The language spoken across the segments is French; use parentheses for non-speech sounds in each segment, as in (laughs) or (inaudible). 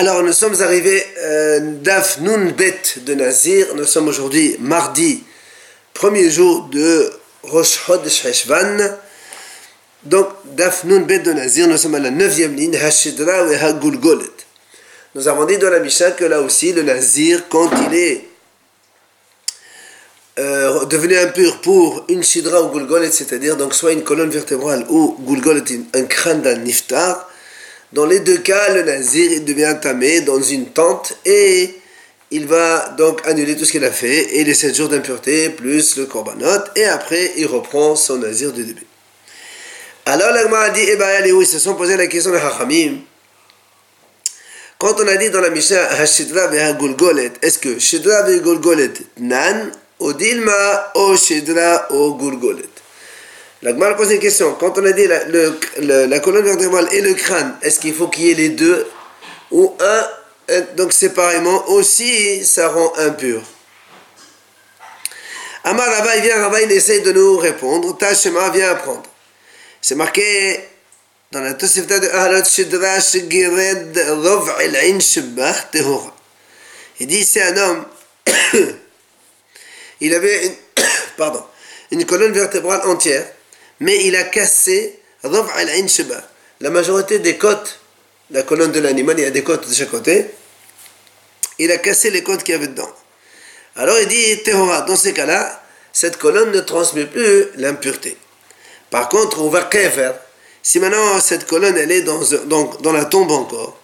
Alors nous sommes arrivés euh, Daf Nun Bet de Nazir. Nous sommes aujourd'hui mardi, premier jour de Rosh Chodesh Heshvan. Donc Daf Nun Bet de Nazir, nous sommes à la neuvième ligne, Hashidra et Hagulgolet. Nous avons dit dans la Mishnah que là aussi le Nazir, quand il est euh, devenu impur pour une Shidra ou Gulgolet, c'est-à-dire donc soit une colonne vertébrale ou Gulgolet, un crâne d'un Niftar, dans les deux cas, le nazir devient tamé dans une tente et il va donc annuler tout ce qu'il a fait et les 7 jours d'impureté plus le korbanot et après il reprend son nazir du début. Alors l'agma a dit, eh ben ils se sont posé la question de Hachamim. Quand on a dit dans la Mishnah est-ce que Shidra Gulgolet nan, ou Dilma, ou Shidra ou Gulgolet? La Gemara pose une question. Quand on a dit la, colonne vertébrale et le crâne, est-ce qu'il faut qu'il y ait les deux Ou un, donc séparément, aussi, ça rend impur. Amar Rava, il vient, il essaye de nous répondre. Tachema vient apprendre. C'est marqué dans la Tosefta de Ahalot Shidra Shigired Rov El Shibach Tehora. Il dit c'est un homme, (coughs) il avait (coughs) pardon, une colonne vertébrale entière mais il a cassé la majorité des côtes, la colonne de l'animal, il y a des côtes de chaque côté, il a cassé les côtes qu'il y avait dedans. Alors il dit, Tehora, dans ces cas-là, cette colonne ne transmet plus l'impureté. Par contre, on va si maintenant cette colonne elle est dans, dans la tombe encore,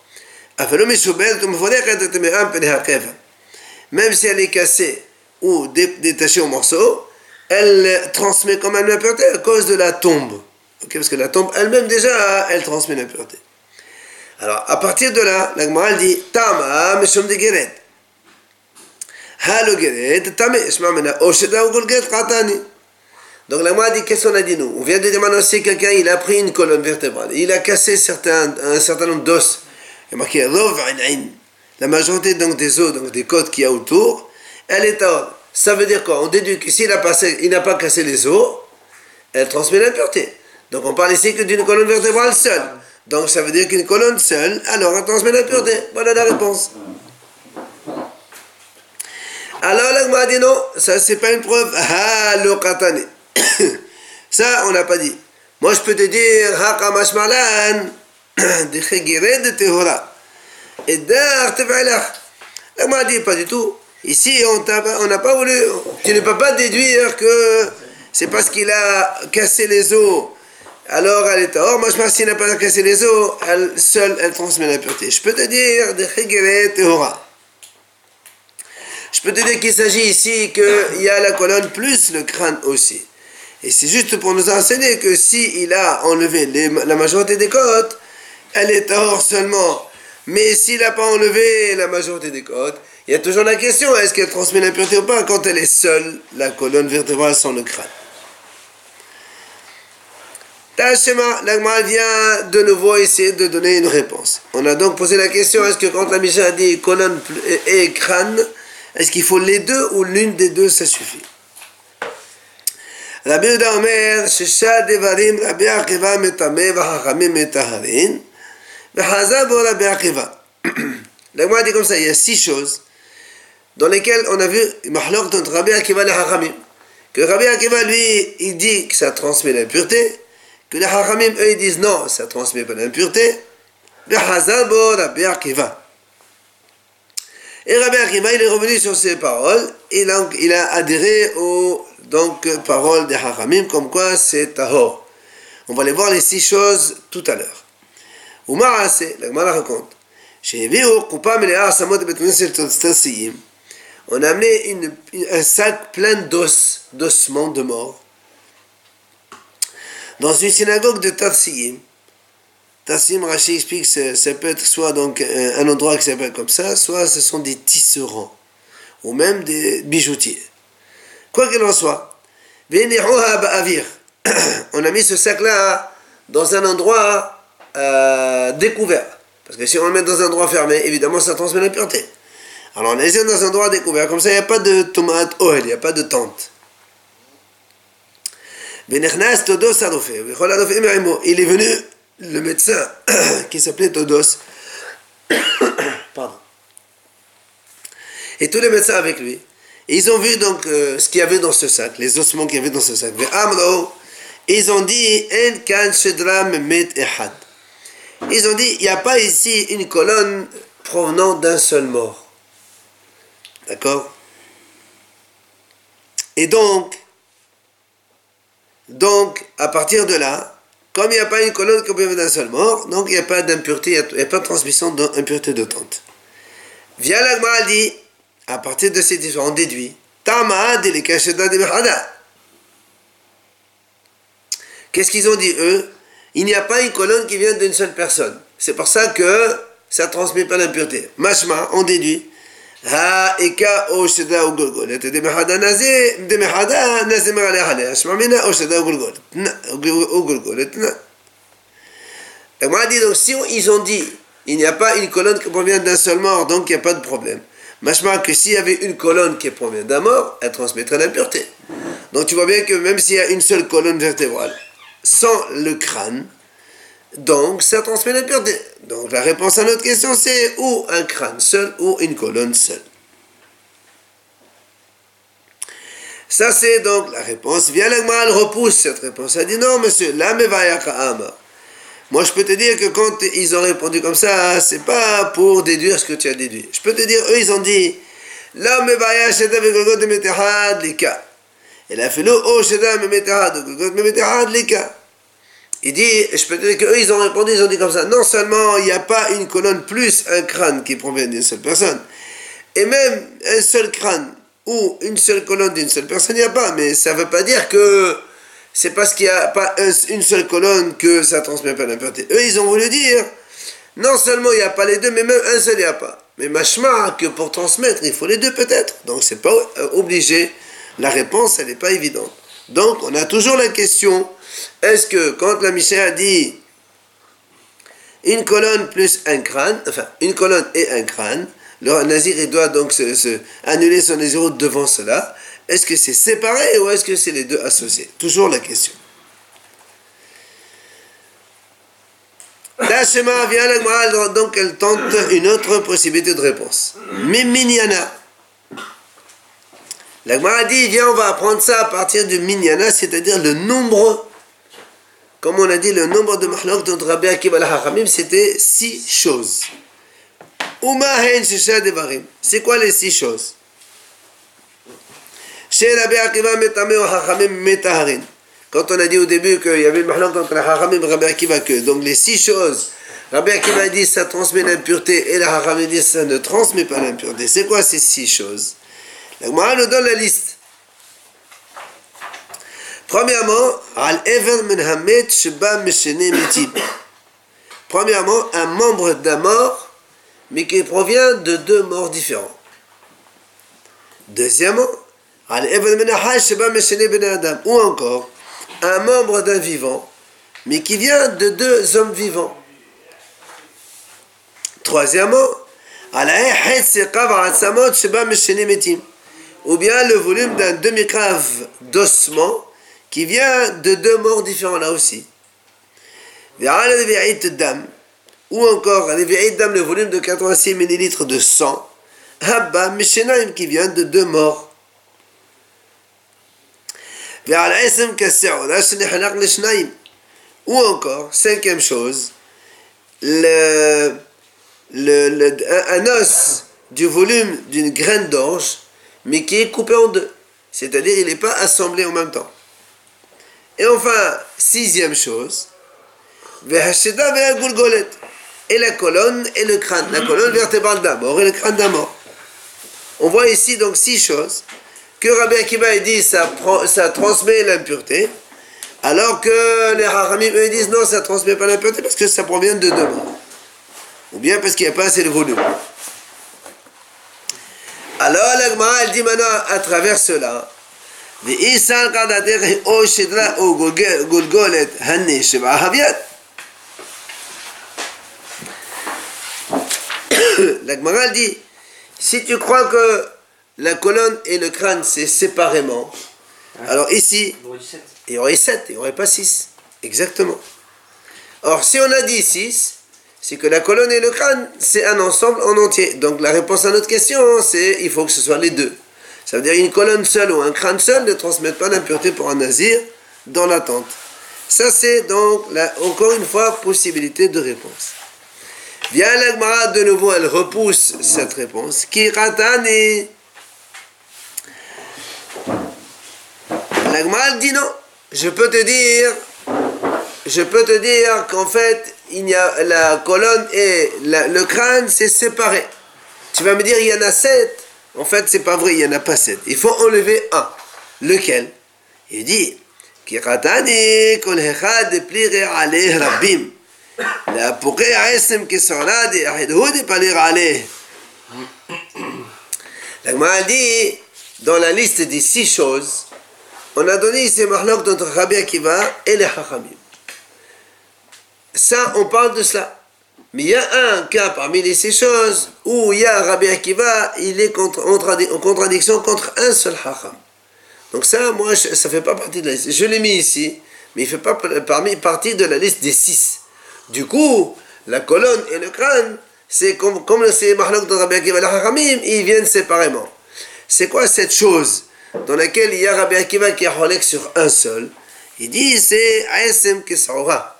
même si elle est cassée ou détachée en morceaux, elle transmet quand même l'impureté à cause de la tombe. Parce que la tombe elle-même déjà, elle transmet l'impureté. Alors, à partir de là, la Gemara dit Tama meshom de geret. Ha le geret, tame, shma mena, osheda ou golget. Donc la Gemara dit Qu'est-ce qu'on a dit nous? On vient de demander quelqu'un, il a pris une colonne vertébrale, il a cassé un certain nombre d'os. Il a marqué La majorité donc des os, donc des côtes qu'il y a autour, elle est à ça veut dire quoi On déduit que s'il n'a pas cassé les os, elle transmet l'impureté. Donc on parle ici que d'une colonne vertébrale seule. Donc ça veut dire qu'une colonne seule, alors elle transmet l'impureté. Voilà la réponse. Alors l'agma dit non, ça c'est pas une preuve. Lo (coughs) Ça on n'a pas dit. Moi je peux te dire ha kamash malan (coughs) de de tehora. Et dar tefalach. L'agma dit pas du tout. Ici, on n'a pas voulu. Tu ne peux pas déduire que c'est parce qu'il a cassé les os. Alors elle est Or, moi je pense s'il n'a pas cassé les os, elle, seule, elle transmet la pureté. Je peux te dire de et Hora. Je peux te dire qu'il s'agit ici qu'il y a la colonne plus le crâne aussi. Et c'est juste pour nous enseigner que s'il il a enlevé la majorité des côtes, elle est hors seulement. Mais s'il n'a pas enlevé la majorité des côtes, il y a toujours la question, est-ce qu'elle transmet l'impureté ou pas quand elle est seule, la colonne vertébrale sans le crâne? Tachema, l'agma vient de nouveau essayer de donner une réponse. On a donc posé la question, est-ce que quand la Mishnah dit colonne et crâne, est-ce qu'il faut les deux ou l'une des deux, ça suffit? Rabbi Yehuda Devarim, Rabbi Akiva metame, Vachachamim metaharin. (clears throat) L'agma dit comme ça, il y a six choses dans lesquels on a vu Mahlok entre Rabbi Akiva et les Hachamim. Que Rabbi Akiva, lui, il dit que ça transmet l'impureté, que les Hachamim, eux, ils disent non, ça transmet pas l'impureté. Le Hazabo Rabbi Akiva. Et Rabbi Akiva, il est revenu sur ces paroles, et donc il a adhéré aux donc, paroles des Hachamim, comme quoi c'est Tahor. On va aller voir les six choses tout à l'heure. Umar la Gemara raconte, שהביאו קופה מלאה שמות בית כנסת תסיים on a amené une, un sac plein d'os, d'ossements de mort, dans une synagogue de Tafsiyim. Tafsiyim, Rashi explique que ça peut être soit donc un endroit qui s'appelle comme ça, soit ce sont des tisserands, ou même des bijoutiers. Quoi qu'il en soit, (coughs) on a mis ce sac-là dans un endroit euh, découvert. Parce que si on le met dans un endroit fermé, évidemment, ça transmet l'impureté. Alors on est dans un endroit découvert, comme ça il n'y a pas de tomate oil, il n'y a pas de tente. Il est venu le médecin (coughs) qui s'appelait Todos (coughs) Pardon. Et tous les médecins avec lui. Ils ont vu donc euh, ce qu'il y avait dans ce sac, les ossements qu'il y avait dans ce sac. Ils ont dit, Ils ont dit, il n'y a pas ici une colonne provenant d'un seul mort. D'accord? Et donc, donc, à partir de là, comme il n'y a pas une colonne qui provient d'un seul mort, donc il n'y a pas d'impureté, il n'y a pas de transmission d'impureté de tente. Via l'agma dit, à partir de ces différents, on déduit, Qu'est-ce qu'ils ont dit eux? Il n'y a pas une colonne qui vient d'une seule personne. C'est pour ça que ça ne transmet pas l'impureté. Mashma, on déduit האיכה או שדה או גולגולת, דמחדה נזה, דמחדה נזה מרלה עליה, שמע מינה או שדה ou גולגולת, ou גולגולת, Et moi, dit donc, si ils ont dit, il n'y a pas une colonne qui provient d'un seul mort, donc il n'y a pas de problème. Machma que s'il y avait une colonne qui provient d'un mort, elle transmettrait l'impureté. Donc tu vois bien que même s'il y a une seule colonne vertébrale, sans le crâne, donc ça transmet l'impureté. Donc la réponse à notre question c'est ou un crâne seul ou une colonne seule. Ça c'est donc la réponse. Vient elle repousse cette réponse. Elle dit non monsieur, la Moi je peux te dire que quand ils ont répondu comme ça, c'est pas pour déduire ce que tu as déduit. Je peux te dire, eux ils ont dit la. Et la philo oh. Il dit, je peux te dire qu'eux, ils ont répondu, ils ont dit comme ça, non seulement il n'y a pas une colonne plus un crâne qui provient d'une seule personne, et même un seul crâne ou une seule colonne d'une seule personne, il n'y a pas, mais ça ne veut pas dire que c'est parce qu'il n'y a pas une seule colonne que ça transmet pas l'impureté. Eux, ils ont voulu dire, non seulement il n'y a pas les deux, mais même un seul, il n'y a pas. Mais machma, que pour transmettre, il faut les deux peut-être. Donc c'est pas obligé. La réponse, elle n'est pas évidente. Donc on a toujours la question est-ce que quand la Mishnah a dit une colonne plus un crâne, enfin une colonne et un crâne, le nazir doit donc annuler son nazir devant cela. Est-ce que c'est séparé ou est-ce que c'est les deux associés? Toujours la question. Tachema vient la donc elle tente une autre possibilité de réponse. Miminyana. La a dit, viens, on va apprendre ça à partir de Minyana, c'est-à-dire le nombre comme on a dit, le nombre de mahlok de Rabbi Akiva al c'était six choses. C'est quoi les six choses? Chez Rabbi Akiva Quand on a dit au début qu'il y avait une mahlok entre les et Rabbi Akiva que, donc les six choses, Rabbi Akiva dit ça transmet l'impureté et la Hachamim dit ça ne transmet pas l'impureté. C'est quoi ces six choses? La Gemara nous donne la liste. Premièrement, Premièrement, un membre d'un mort, mais qui provient de deux morts différents. Deuxièmement, ou encore, un membre d'un vivant, mais qui vient de deux hommes vivants. Troisièmement, ou bien le volume d'un demi-crave d'ossement qui vient de deux morts différents là aussi. Ou encore, le volume de 86 ml de sang, qui vient de deux morts. Ou encore, cinquième chose, le, le, un os du volume d'une graine d'orge, mais qui est coupé en deux. C'est-à-dire, il n'est pas assemblé en même temps. Et enfin, sixième chose, et la colonne et le crâne, la colonne vertébrale mort et le crâne mort. On voit ici donc six choses que Rabbi Akiva dit ça, ça transmet l'impureté, alors que les Haramim eux disent non, ça ne transmet pas l'impureté parce que ça provient de deux morts. Ou bien parce qu'il n'y a pas assez de volume. Alors la elle dit maintenant à travers cela, la Gemara dit si tu crois que la colonne et le crâne c'est séparément, alors ici il y aurait 7, il n'y aurait pas 6. Exactement. Or si on a dit 6, c'est que la colonne et le crâne, c'est un ensemble en entier. Donc la réponse à notre question, c'est il faut que ce soit les deux. Ça veut dire une colonne seule ou un crâne seul ne transmettent pas l'impureté pour un nazir dans la tente. Ça, c'est donc, encore une fois, possibilité de réponse. Vient l'Agmara, de nouveau, elle repousse cette réponse. Kiratani. L'Agmara dit non. Je peux te dire, je peux te dire qu'en fait, il y a la colonne et le crâne, c'est séparé. Tu vas me dire, il y en a sept. En fait, c'est pas vrai, il n'y en a pas sept. Il faut enlever un. Lequel? Il dit. La dit, dans la liste des six choses, on a donné ces mahlok entre Rabbi Akiva et les Hachamim. Ça, on parle de cela. Mais il y a un cas parmi les six choses où il y a Rabbi Akiva, il est en contradiction contre un seul Hacham. Donc ça, moi, ça ne fait pas partie de la liste. Je l'ai mis ici, mais il ne fait pas parmi, partie de la liste des six. Du coup, la colonne et le crâne, c'est comme, comme c'est Mahlok de Rabbi Akiva et Hachamim, ils viennent séparément. C'est quoi cette chose dans laquelle il y a Rabbi Akiva qui a sur un seul, il dit c'est Aesem Kesaura.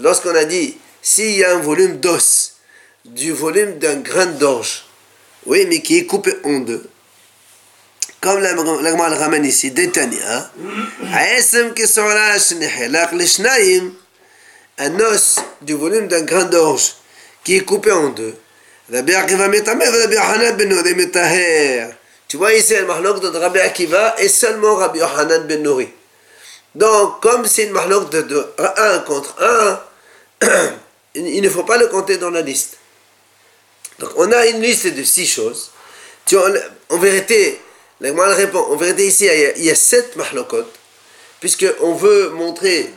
Lorsqu'on a dit s'il y a un volume d'os, du volume d'un grain d'orge, oui, mais qui est coupé en deux, comme la le ramène ici, Shnehelach Lishnaim, un os du volume d'un grain d'orge qui est coupé en deux. Rabbi Akiva Metamer, Rabbi Hanan ben. Tu vois ici le mahlok de Rabbi Akiva et seulement Rabbi Yohanan ben Nouri. Donc, comme c'est une mahlok de, 1 contre 1, (clears throat) il ne faut pas le compter dans la liste. Donc, on a une liste de 6 choses. En, vérité, la répond, en vérité, ici, il y a, 7 mahlokot, puisqu'on veut montrer,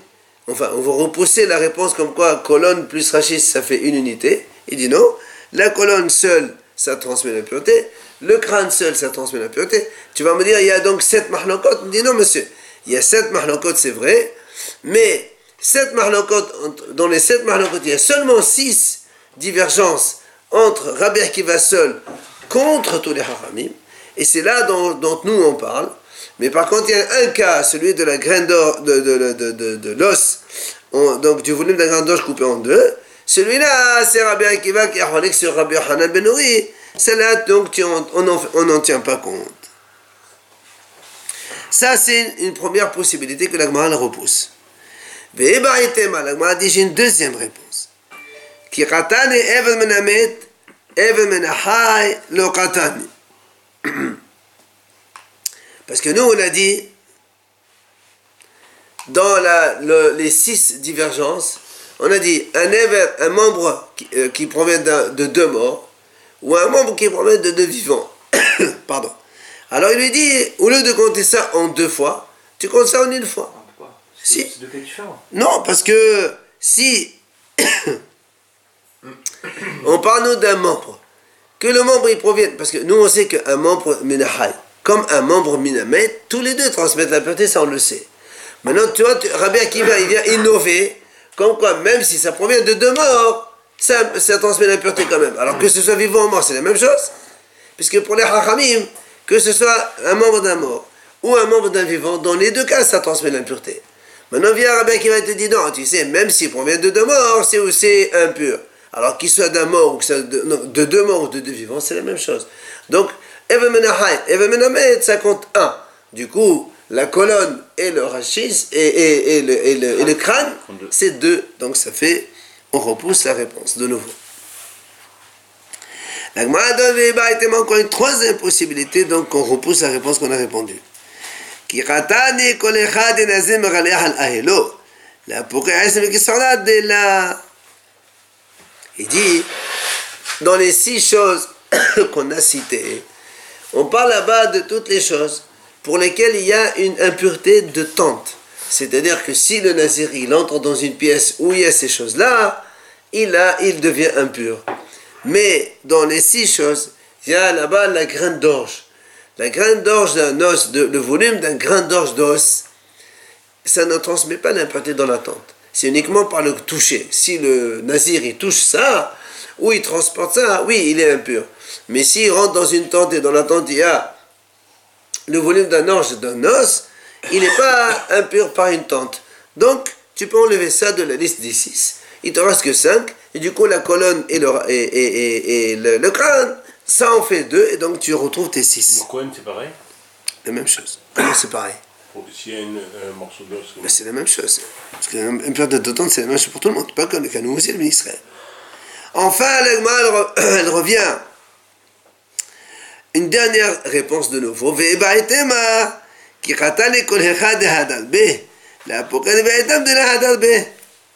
enfin, on veut repousser la réponse comme quoi colonne plus rachis, ça fait une unité. Il dit non, la colonne seule, ça transmet la pureté le crâne seul, ça transmet la pureté. Tu vas me dire, il y a donc sept mahlokot. me dis, non, monsieur, il y a sept mahlokot, c'est vrai, mais sept mahlokot, dans les sept mahlokot, il y a seulement six divergences entre Rabbi Akiva seul contre tous les haramim, et c'est là dont, nous on parle. Mais par contre, il y a un cas, celui de la graine d'or, de, de, l'os, donc du volume de la graine d'or coupé en deux. Celui-là, c'est Rabbi Akiva qui a sur Rabbi Hanan Ben celle-là, donc, on n'en tient pas compte. Ça, c'est une première possibilité que la repousse. La dit, j'ai une deuxième réponse. (clears throat) Parce que nous, on a dit, dans les six divergences, on a dit un, un membre qui, euh, qui provient de deux morts, ou un membre qui promet de deux vivants. (coughs) Pardon. Alors il lui dit, au lieu de compter ça en deux fois, tu comptes ça en une fois. C'est cas différents. Non, parce que si (coughs) on parle nous d'un membre, que le membre il provient, parce que nous on sait qu'un membre minahai, comme un membre minamet, tous les deux transmettent la pureté, ça on le sait. Maintenant, tu vois, Rabbi Akiva, il vient innover, comme quoi, même si ça provient de deux morts, ça, ça transmet l'impureté quand même. Alors que ce soit vivant ou mort, c'est la même chose. Puisque pour les hachamim, que ce soit un membre d'un mort ou un membre d'un vivant, dans les deux cas, ça transmet l'impureté. Maintenant vient un rabbin qui va te dire, non, tu sais, même s'il provient de deux morts, c'est aussi impur. Alors qu'il soit d'un mort ou de, de, deux morts ou de deux vivants, c'est la même chose. Donc, ça compte un. Du coup, la colonne et le rachis et, le, crâne, c'est deux. Donc ça fait on repousse la réponse de nouveau. La Gemara de encore une troisième possibilité, donc on repousse la réponse qu'on a répondue. Il dit, dans les six choses qu'on a citées, on parle là-bas de toutes les choses pour lesquelles il y a une impureté de tente. C'est-à-dire que si le nazir il entre dans une pièce où il y a ces choses-là, il, a, il devient impur. Mais dans les six choses, il y a là-bas la graine d'orge. La graine d'orge d'un os, le volume d'un grain d'orge d'os, ça ne transmet pas l'impureté dans la tente. c'est uniquement par le toucher. Si le nazir il touche ça, ou il transporte ça, oui, il est impur. Mais s'il rentre dans une tente et dans la tente il y a le volume d'un orge d'un os, il n'est pas (laughs) impur par une tente. Donc, tu peux enlever ça de la liste des six. Il te reste que cinq, et du coup la colonne et le, et, le, crâne, ça en fait deux, et donc tu retrouves tes six. Le coin, c'est pareil La même chose. c'est pareil. S'il y a un morceau d'os. c'est la même chose. Parce qu'une période de temps, c'est la même chose pour tout le monde. Pas comme nous aussi, le Israël. Enfin, l'Agma, (coughs) elle revient. Une dernière réponse de nouveau. Ve'ebaitema, ki khatale kol hechad hadal be. La pokane ve'etam de la hadal be.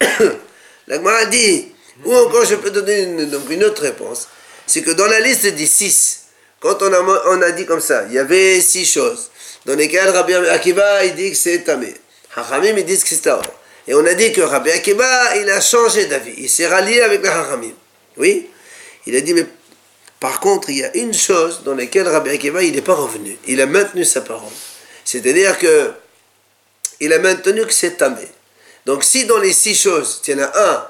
(coughs) L'Agma dit, ou encore je peux donner une, donc une autre réponse. C'est que dans la liste des six, quand on a, on a dit comme ça, il y avait six choses dans lesquels Rabbi Akiva il dit que c'est Tamé. Hachamim ils disent que c'est Taor. Et on a dit que Rabbi Akiva il a changé d'avis, il s'est rallié avec les Hachamim. Oui? Il a dit, mais par contre, il y a une chose dans laquelle Rabbi Akiva il n'est pas revenu. Il a maintenu sa parole. C'est-à-dire que il a maintenu que c'est Tamé. Donc si dans les six choses, il y en a un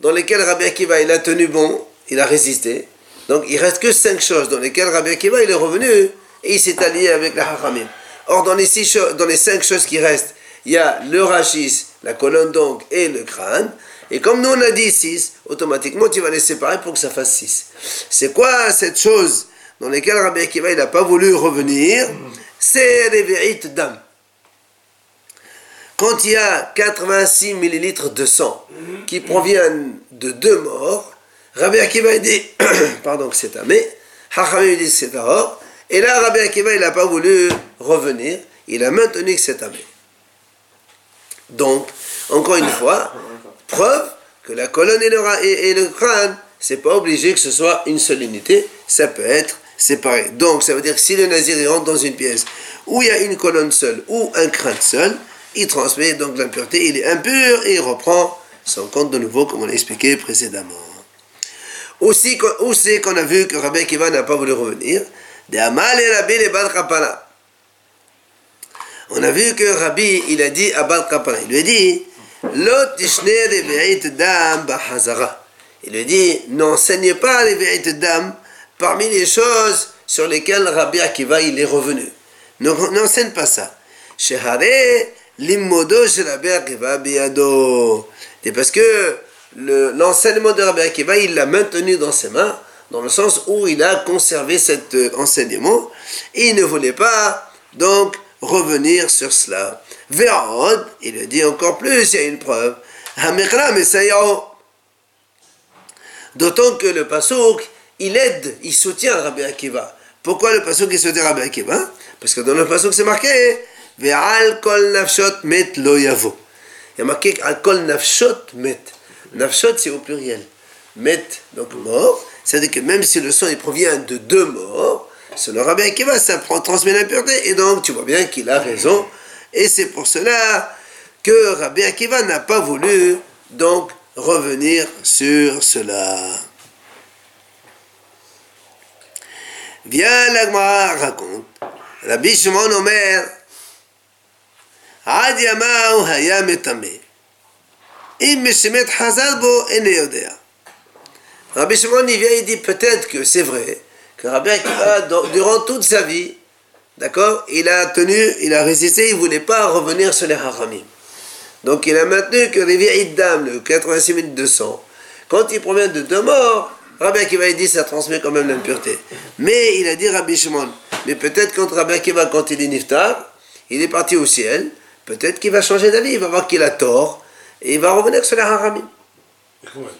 dans lesquelles Rabbi Akiva il a tenu bon, il a résisté, donc il reste que cinq choses dans lesquelles Rabbi Akiva il est revenu et il s'est allié avec la Hachamim. Or, dans les, six dans les cinq choses qui restent, il y a le rachis, la colonne donc, et le crâne. Et comme nous on a dit six, automatiquement tu vas les séparer pour que ça fasse six. C'est quoi cette chose dans laquelle Rabbi Akiva n'a pas voulu revenir? C'est les vérités d'âme. Quand il y a 86 millilitres de sang qui proviennent de deux morts, Rabbi Akiva dit, (clears throat) pardon, que c'est amé, Hachamim dit c'est or, et là, Rabbi Akiva, il n'a pas voulu revenir, il a maintenu que c'est amé. Donc, encore une fois, preuve que la colonne et le, et, le crâne, c'est pas obligé que ce soit une seule unité, ça peut être séparé. Donc, ça veut dire que si le nazir rentre dans une pièce où il y a une colonne seule ou un crâne seul, il transmet donc l'impureté, il est impur et il reprend son compte de nouveau, comme on l'a expliqué précédemment. Aussi, où c'est qu'on a vu que Rabbi Akiva n'a pas voulu revenir on a vu que Rabbi, il a dit à Bal Kapana, il lui a dit, il lui a dit, n'enseigne pas les vérités d'âme parmi les choses sur lesquelles Rabbi Akiva il est revenu. N'enseigne pas ça. C'est parce que l'enseignement de Rabbi Akiva, il l'a maintenu dans ses mains dans le sens où il a conservé cet euh, enseignement il ne voulait pas donc revenir sur cela. Verod, il le dit encore plus, il y a une preuve. D'autant que le Passouk, il aide, il soutient Rabbi Akiva. Pourquoi le Passouk il soutient Rabbi Akiva? Parce que dans le Passouk c'est marqué Ve'al kol nafshot met lo yavo. Il y a marqué Al kol nafshot met. Nafshot, c'est au pluriel. Met, donc mort, c'est-à-dire que même si le sang il provient de deux morts, selon Rabbi Akiva, ça prend, transmet l'impureté. Et donc, tu vois bien qu'il a raison. Et c'est pour cela que Rabbi Akiva n'a pas voulu donc revenir sur cela. Viens, l'Agma raconte. Rabbi Shimon Omer, Ad Yamaou Hayametame. Im Meshemet Hazar bo Rabbi Shimon il vient et dit peut-être que c'est vrai que Rabbi Akiva durant toute sa vie, d'accord, il a tenu, il a résisté, il voulait pas revenir sur les haramim. Donc il a maintenu que les vieilles dames, le 86 200, quand il provient de deux morts, Rabbi Akiva il dit ça transmet quand même l'impureté. Mais il a dit Rabbi Shimon, mais peut-être quand Rabbi Akiva quand il est niftar, il est parti au ciel, peut-être qu'il va changer d'avis, il va voir qu'il a tort, et il va revenir sur les haramim.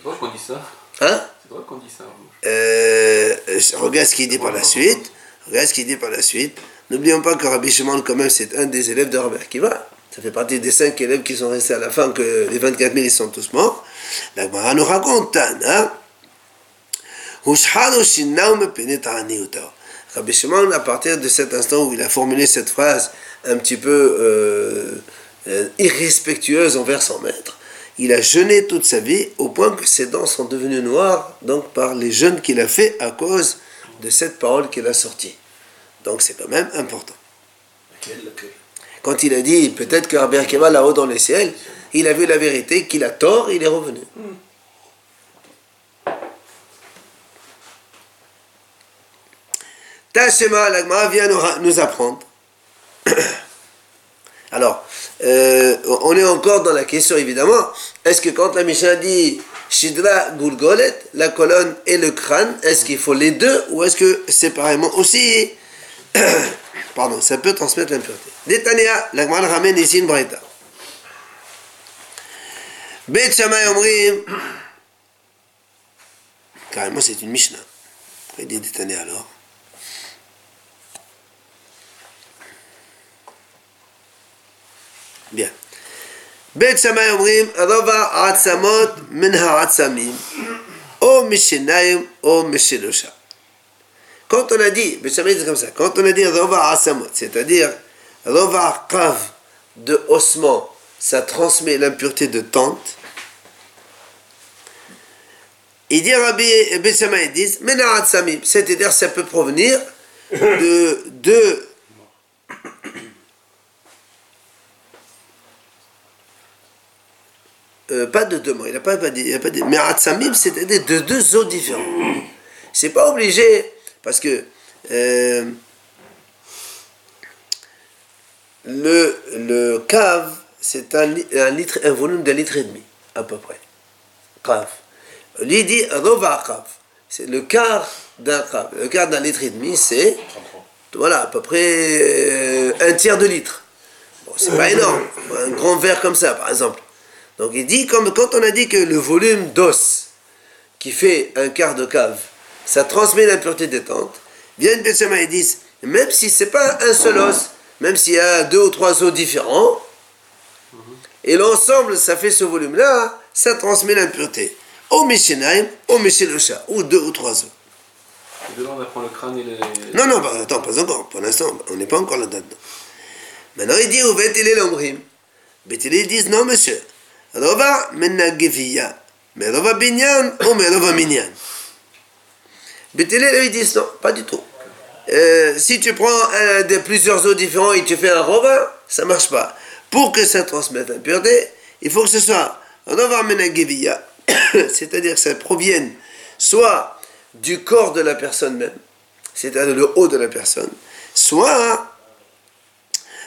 Pourquoi on dit ça Hein qu'on dit ça. Euh, regarde ce qu'il dit par la suite. Regarde ce qu'il dit par la suite. N'oublions pas que Rabbi Shimon, quand même, c'est un des élèves de Rabbi Akiva. Ça fait partie des cinq élèves qui sont restés à la fin, que les 24 000 ils sont tous morts. La Gemara nous raconte, hein. Rabbi Shimon, à partir de cet instant où il a formulé cette phrase un petit peu euh, euh, irrespectueuse envers son maître, il a jeûné toute sa vie au point que ses dents sont devenues noires donc par les jeûnes qu'il a fait à cause de cette parole qu'il a sortie. Donc c'est quand même important. Quand il a dit peut-être que Rabbi Akiva là-haut dans les ciels, il a vu la vérité, qu'il a tort, il est revenu. Tashema, l'agma vient nous apprendre. Alors, euh, on est encore dans la question évidemment. Est-ce que quand la Mishnah dit Shidra Gulgolet, la colonne et le crâne, est-ce qu'il faut les deux ou est-ce que séparément aussi? (coughs) Pardon, ça peut transmettre l'impureté. Détania, la ramène ici une breta. Bet. (coughs) Carrément, c'est une Mishnah. Il dit alors? Bien. Quand on a dit, Bet dit c'est-à-dire Rova Kav de ossement, ça transmet l'impureté de tente. Il dit c'est-à-dire ça peut provenir de deux Euh, pas de deux mots, il n'a pas, dit, pas dit. Mais Atsamim, c'est-à-dire de deux eaux différentes. C'est pas obligé, parce que euh, le, le cave, c'est un, un, un volume d'un litre et demi, à peu près. Cave. Lui dit Rova cave. C'est le quart d'un cave. Le quart d'un litre et demi, c'est voilà, à peu près euh, un tiers de litre. Bon, c'est pas énorme. Un grand verre comme ça, par exemple. Donc il dit, comme quand on a dit que le volume d'os qui fait un quart de cave, ça transmet l'impureté des tentes, viennent et disent, même si c'est pas un seul os, même s'il y a deux ou trois os différents, et l'ensemble, ça fait ce volume-là, ça transmet l'impureté. Au Mishenaim, au chat, ou deux ou trois os. Et on apprend le crâne et les... Non, non, attends, pas encore. Pour l'instant, on n'est pas encore là-dedans. Maintenant, il dit, où va il l'ombrim ils disent, non, monsieur. Rova menageviya. Mais Rova binyan ou mais Rova minyan. Bétélé dit non, pas du tout. Si tu prends un de plusieurs eaux différents et tu fais un Rova, ça marche pas. Pour que ça transmette la pureté, il faut que ce soit Rova menageviya. (coughs) C'est-à-dire que ça provienne soit du corps de la personne même, c'est-à-dire le haut de la personne, soit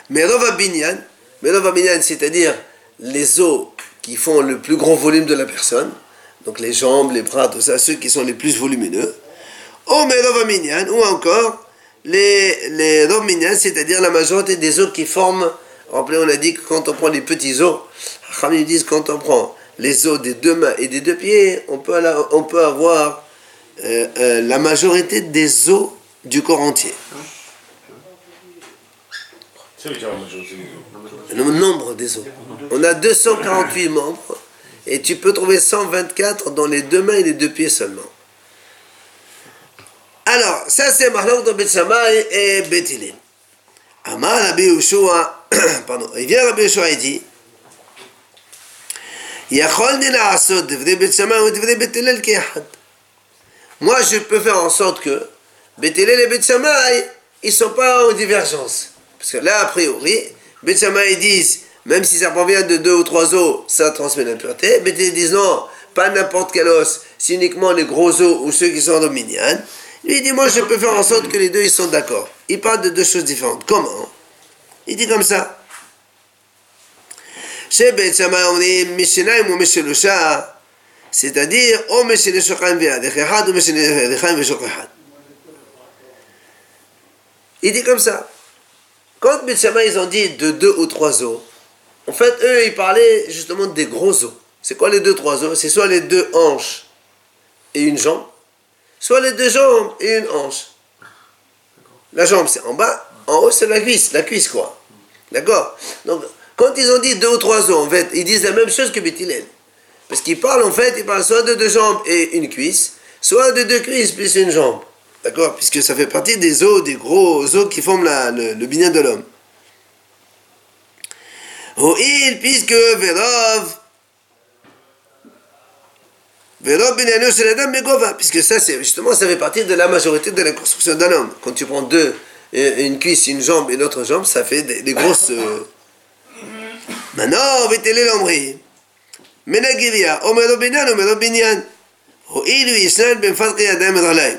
Merova Binyan, Merova Binyan, c'est-à-dire les os qui font le plus grand volume de la personne, donc les jambes, les bras, tout ça, ceux qui sont les plus volumineux, ou ou encore les, les c'est-à-dire la majorité des os qui forment, rappelez, on a dit que quand on prend les petits os, ils disent quand on prend les os des deux mains et des deux pieds, on peut, on peut avoir euh, euh, la majorité des os du corps entier. Le nombre des os. On a 248 membres et tu peux trouver 124 dans les deux mains et les deux pieds seulement. Alors, ça c'est Mahlok de Betsamay et Bethilin. Amar Rabbi Yoshua, (coughs) pardon, il vient Rabbi Yoshua et dit moi, je peux faire en sorte que Bethilel et Betsamay, ils ne sont pas en divergence. Parce que là, a priori, Betsamay disent même si ça provient de deux ou trois os, ça transmet l'impureté. Mais ils disent non, pas n'importe quel os, c'est uniquement les gros os ou ceux qui sont dominiens. Lui, il dit, moi, je peux faire en sorte que les deux, ils sont d'accord. Il parle de deux choses différentes. Comment? Il dit comme ça. C'est-à-dire, ou Il dit comme ça. Quand Bethsama, ils ont dit de deux ou trois os, en fait, eux, ils parlaient justement des gros os. C'est quoi les deux, trois os? C'est soit les deux hanches et une jambe, soit les deux jambes et une hanche. La jambe, c'est en bas, en haut, c'est la cuisse, la cuisse, quoi. D'accord? Donc, quand ils ont dit deux ou trois os, en fait, ils disent la même chose que Bethilel. Parce qu'ils parlent, en fait, ils parlent soit de deux jambes et une cuisse, soit de deux cuisses plus une jambe. D'accord Puisque ça fait partie des os, des gros os qui forment le, le de l'homme. Oh, il, puisque Vérov. Vérov ben Puisque ça, c'est justement, ça fait partie de la majorité de la construction d'un homme. Quand tu prends deux, une cuisse, une jambe et l'autre jambe, ça fait des, des grosses. Euh, Maintenant, vétélé l'ombri. Menagiria, Omero Binyan, Oh, il, lui, Isnan, Ben Fadri, Adam, Edralaim.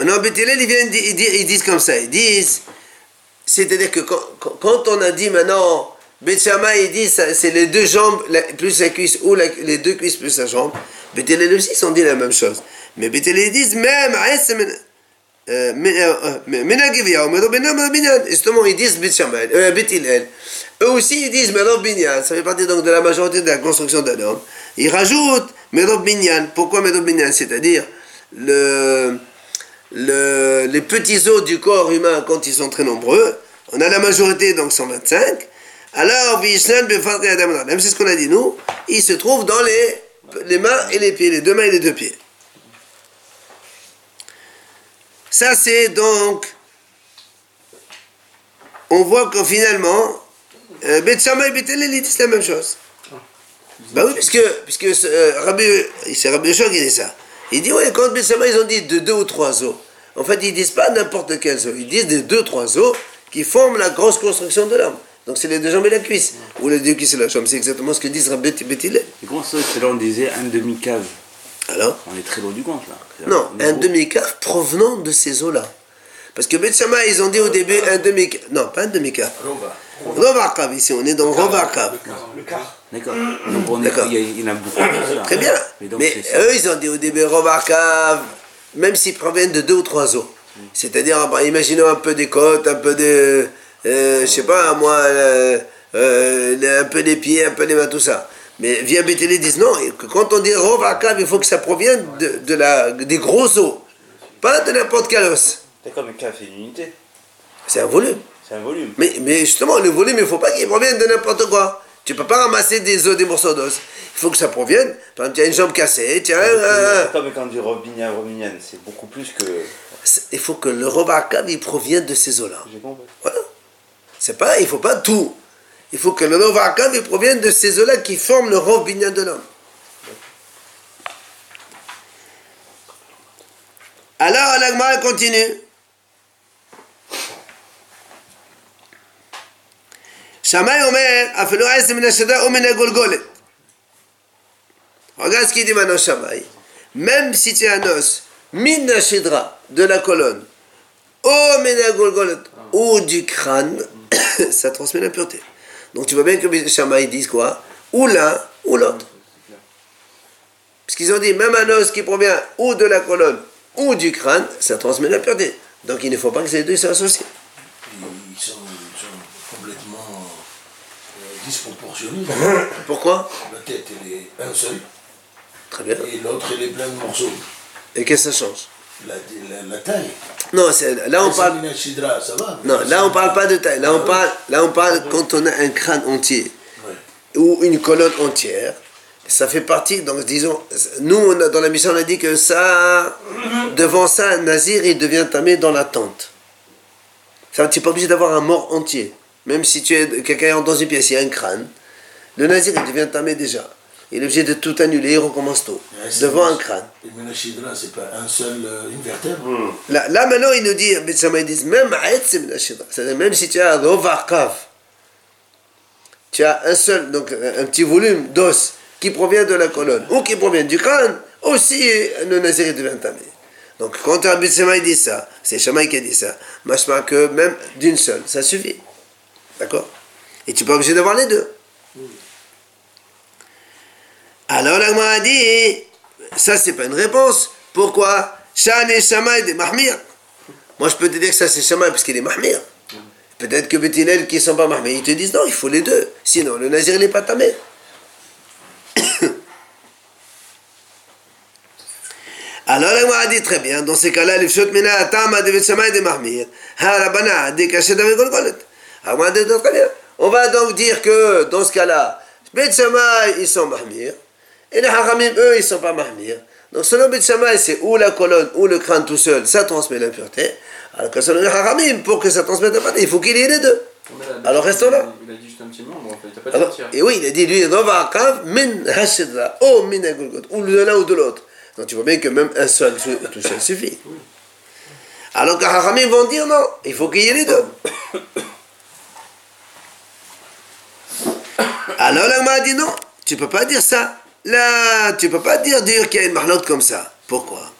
Maintenant, Beth Hillel, ils, viennent, ils, disent, ils disent comme ça, ils disent, c'est-à-dire que quand, quand, on a dit maintenant, Beth Shammai, ils disent, c'est les deux jambes la, plus la cuisse, ou la, les deux cuisses plus la jambe, Beth Hillel aussi, ils ont dit la même chose. Mais Beth Hillel, ils disent, même, Justement, ils disent euh, Beth Hillel. Eux aussi, ils disent Merov Binyan. Ça fait partie donc de la majorité de la construction d'un homme. Ils rajoutent Merov Binyan. Pourquoi Merov Binyan C'est-à-dire, le le, les petits os du corps humain quand ils sont très nombreux, on a la majorité donc 125, alors même c'est ce qu'on a dit nous, il se trouve dans les, les mains et les pieds, les deux mains et les deux pieds. Ça c'est donc, on voit que finalement, euh, Bet et Bet disent la même chose. Bah oui, puisque, puisque euh, Rabbi, c'est Rabbi Yoshua qui dit ça. Il dit, oui, quand Bessama, ils ont dit de deux ou trois os. En fait, ils disent pas n'importe quels os. Ils disent des deux, trois os qui forment la grosse construction de l'homme. Donc c'est les deux jambes et la cuisse. Ou les deux cuisses et la jambe. C'est exactement ce que disent Rabbi. Et comment ça, c'est là on disait un demi-cave Alors On est très loin du compte là. Non, un demi-cave provenant de ces os-là. Parce que Betsama, ils ont dit au début un demi-cave. Non, pas un demi-cave. Rovarkav, ici, on est dans Rovarkav. D'accord. Donc on est, il, y a, beaucoup ça. Très bien. Mais, eux, ils ont dit au début Rovarkav, même s'ils proviennent de deux ou trois os. C'est-à-dire, bah, imaginons un peu des côtes, un peu de. Euh, je sais pas, moi, euh, euh, un peu des pieds, un peu des mains, tout ça. Mais via Bétélé disent non, que quand on dit Rovarkav, il faut que ça provienne de, de la, des gros os, pas de n'importe quel os. D'accord, mais cave, c'est une unité. C'est un volume. C'est un volume. Mais, mais justement, le volume, il ne faut pas qu'il provienne de n'importe quoi. Tu ne peux pas ramasser des os, des morceaux d'os. Il faut que ça provienne. Par exemple, tu as une jambe cassée, tu as un. mais quand on dit Robinian, Robinian, c'est beaucoup plus que. Il faut que le Robakav, il provienne de ces os-là. J'ai compris. Voilà. C'est pas, il ne faut pas tout. Il faut que le Robakav, il provienne de ces os-là qui forment le Robinian de l'homme. Alors, l'Agma continue. שמאי אומר, אפילו עשר מן השדה ou מן הגולגולת. Regarde ce qu'il dit maintenant Shamaï. Même si tu as un os, min de la colonne, ou min golgolet, ou du crâne, ça transmet l'impureté. Donc tu vois bien que Shamaï disent quoi Ou l'un, ou l'autre. Puisqu'ils ont dit, même un os qui provient ou de la colonne, ou du crâne, ça transmet l'impureté. Donc il ne faut pas que ces deux soient associés. disproportionné. (laughs) Pourquoi La tête, elle est un seul. Très bien. Et l'autre, elle est plein de morceaux. Et qu'est-ce que ça change la, la, taille. Non, là on parle. ça va, non, là on parle pas de taille. Là on parle, là on parle quand on a un crâne entier ou une colonne entière. Ça fait partie. Donc disons, nous on a, dans la mission on a dit que ça, devant ça, nazir il devient tamé dans la tente. Ça, tu n'es pas obligé d'avoir un mort entier. Même si tu es quelqu'un dans une pièce, il y a un crâne, le nazir il devient tamé déjà. Il est obligé de tout annuler, il recommence tout. devant un crâne. Et Menachidra, c'est pas un seul, euh, une vertèbre hmm. là, là, maintenant, il nous dit, ils disent, même c'est C'est-à-dire, même si tu as un Rovarkav, tu as un seul, donc un petit volume d'os qui provient de la colonne ou qui provient du crâne, aussi le nazir devient tamé. Donc quand un Bitsamaï dit ça, c'est Shamaï qui a dit ça, machma que même d'une seule, ça suffit. D'accord? Et tu n'es pas obligé d'avoir les deux. Alors la a dit, ça c'est pas une réponse. Pourquoi? Et Shamaï des Mahmir. Moi je peux te dire que ça c'est Shamaï parce qu'il est Mahmir. Peut-être que Betinel qui ne sont pas Mahmir, ils te disent non, il faut les deux. Sinon le Nazir n'est pas tamé. (coughs) Alors la a dit très bien, dans ces cas-là, les Fshot Mina Atama de Shamaï de Mahmir. Harabana de Kachet de Golgolet. On va donc dire que dans ce cas-là, Bet ils sont mahmir, et les haramim, eux, ils ne sont pas mahmir. Donc selon Bet c'est ou la colonne ou le crâne tout seul, ça transmet l'impureté. Alors que selon les haramim, pour que ça transmette l'impureté, il faut qu'il y ait les deux. Alors restons là. Il a dit juste un petit en fait, il pas Alors, Et oui, il a dit lui, Rovakav min hashidra, ou min ou de l'un ou de l'autre. Donc tu vois bien que même un seul, tout seul suffit. Alors que Haramim vont dire non, il faut qu'il y ait les deux. Alors l'agma a dit non, tu peux pas dire ça. Là, tu peux pas dire dire qu'il y a une marlotte comme ça. Pourquoi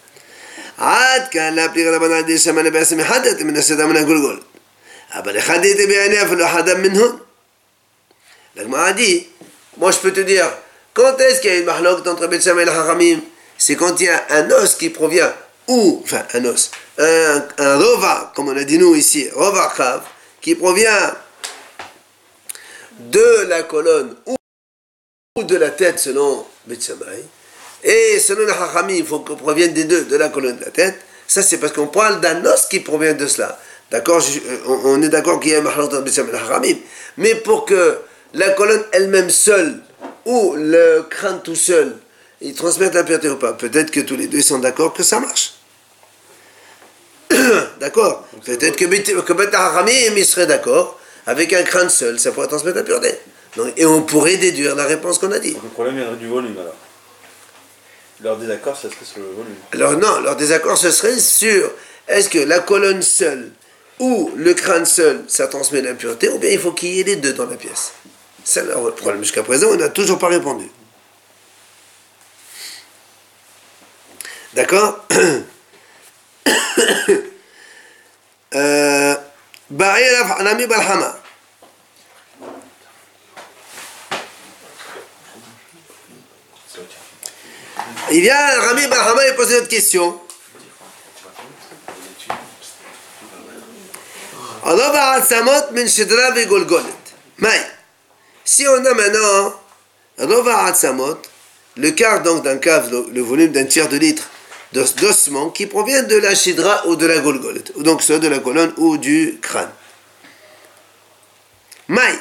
עד כאן להפליג רבנן על ידי שמן בעצם מחדת מן השדה מן הגולגולת. אבל אחד הייתי בעיני אפילו אחד מנהון. l'agma a dit, moi je peux te dire, quand est-ce qu'il y a une marlotte entre Bet Shammai et le Haramim C'est quand il y a un os qui provient, ou, enfin un os, un, un rova, comme on a dit nous ici, rova chav, qui provient de la colonne ou de la tête selon Bet Shammai, et selon le Hachamim, il faut qu'on provienne des deux, de la colonne de la tête. Ça, c'est parce qu'on parle d'un os qui provient de cela. D'accord euh, on, est d'accord qu'il y a un Mahalot Hachamim. Mais pour que la colonne elle-même seule, ou le crâne tout seul, ils transmettent la pureté ou pas, peut-être que tous les deux sont d'accord que ça marche. (coughs) d'accord Peut-être que que Bet Hachamim, il serait d'accord avec un crâne seul, ça pourrait transmettre la pureté. Donc, et on pourrait déduire la réponse qu'on a dit. Donc le problème viendrait du volume alors. Leur désaccord, ça serait sur le volume. Alors non, leur désaccord ce serait sur est-ce que la colonne seule ou le crâne seul, ça transmet l'impureté, ou bien il faut qu'il y ait les deux dans la pièce. C'est leur problème. Jusqu'à présent, on n'a toujours pas répondu. D'accord (coughs) Euh, Il vient, Rami Bahama, il pose une autre question. Mais, si on a maintenant le quart donc d'un cave, le, volume d'un tiers de litre d'os- d'ossement qui provient de la shidra ou de la golgolet, ou donc soit de la colonne ou du crâne. Mais,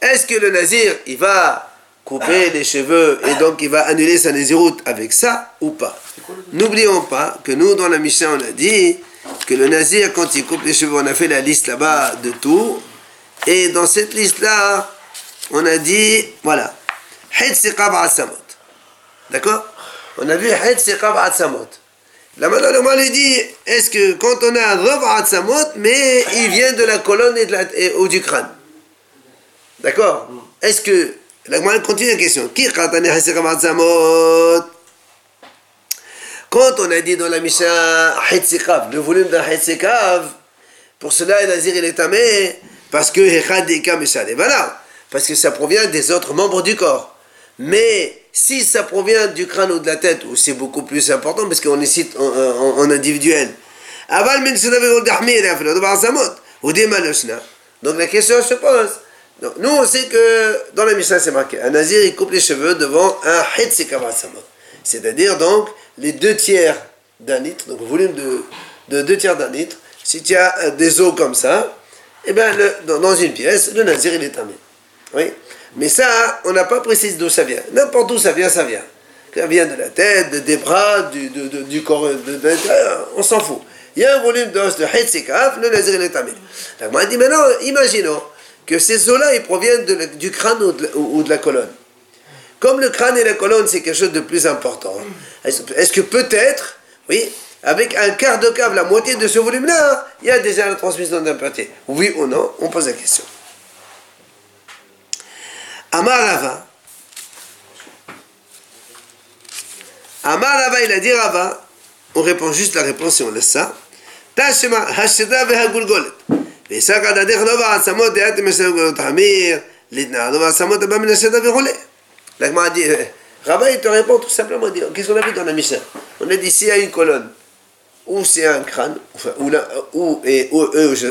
est-ce que le nazir, il va couper les cheveux et donc il va annuler sa naziroute avec ça ou pas N'oublions pas que nous, dans la Mishnah, on a dit que le nazir, quand il coupe les cheveux, on a fait la liste là-bas de tout. Et dans cette liste-là, on a dit, voilà. D'accord? On a vu le mal lui dit, est-ce que quand on a un Rav Asamot, mais il vient de la colonne et de la, ou du crâne? D'accord? Est-ce que. La Gemara continue la question. Quand on a dit dans la Mishnah le volume d'un Hetzikav, pour cela, le Nazir il est tamé, parce que. Et voilà, parce que ça provient des autres membres du corps. Mais si ça provient du crâne ou de la tête, ou c'est beaucoup plus important, parce qu'on les cite en, en- en individuel. Donc la question se pose. Nous, on sait que dans la Mishnah, c'est marqué un nazir, il coupe les cheveux devant un Hetzikav Samot. C'est-à-dire donc les deux tiers d'un litre, donc volume de, de deux tiers d'un litre. Si tu as euh, des os comme ça, eh bien, dans, une pièce, le nazir, il est tamé. Oui. Mais ça, on n'a pas précisé d'où ça vient. N'importe où ça vient, ça vient. Ça vient de la tête, de- des bras, du, de- du corps, de- on s'en fout. Il y a un volume d'os de Hetzikaf, le nazir, il est tamé. Donc, je dis maintenant, imaginons que ces os-là, ils proviennent du crâne ou de la- colonne. Comme le crâne et la colonne, c'est quelque chose de plus important, est-ce que peut-être, oui, avec un quart de cave, la moitié de ce volume-là, il y a déjà la transmission d'impureté Oui ou non On pose la question. Amarava. Amarava, il a dit Rava. On répond juste la réponse et on laisse ça. Tashema, hasheda vehagulgolet. ויסק עד הדרך לא בעצמות דעת מסוים גולות חמיר, להתנאה לא בעצמות הבא מן השדה וכולי. La Gemara dit, euh, Rabat, il te répond tout simplement, dit, qu'est-ce qu'on a vu dans la Mishnah On a dit, s'il y a une colonne, ou c'est un crâne, enfin, ou, l'un- ou, et, ou eux, je-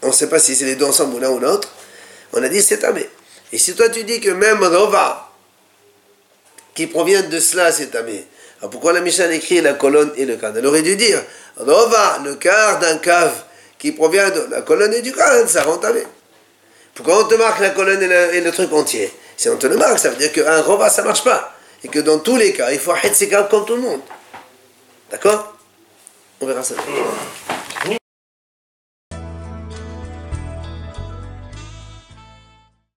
on ne sait pas si c'est les deux ensemble ou l'un ou l'autre, on a dit, c'est tamé. Et si toi tu dis que même Rova, qui provient de cela, c'est tamé, alors pourquoi la Mishnah écrit la colonne et le crâne Elle aurait dû dire, Rova, le quart d'un cave qui provient de la colonne et du crâne, ça rend tamé. Pourquoi on te marque la colonne et le, truc entier? Si on te le marque, ça veut dire qu'un rova, ça marche pas. Et que dans tous les cas, il faut Hetzikab comme tout le monde. D'accord? On verra ça.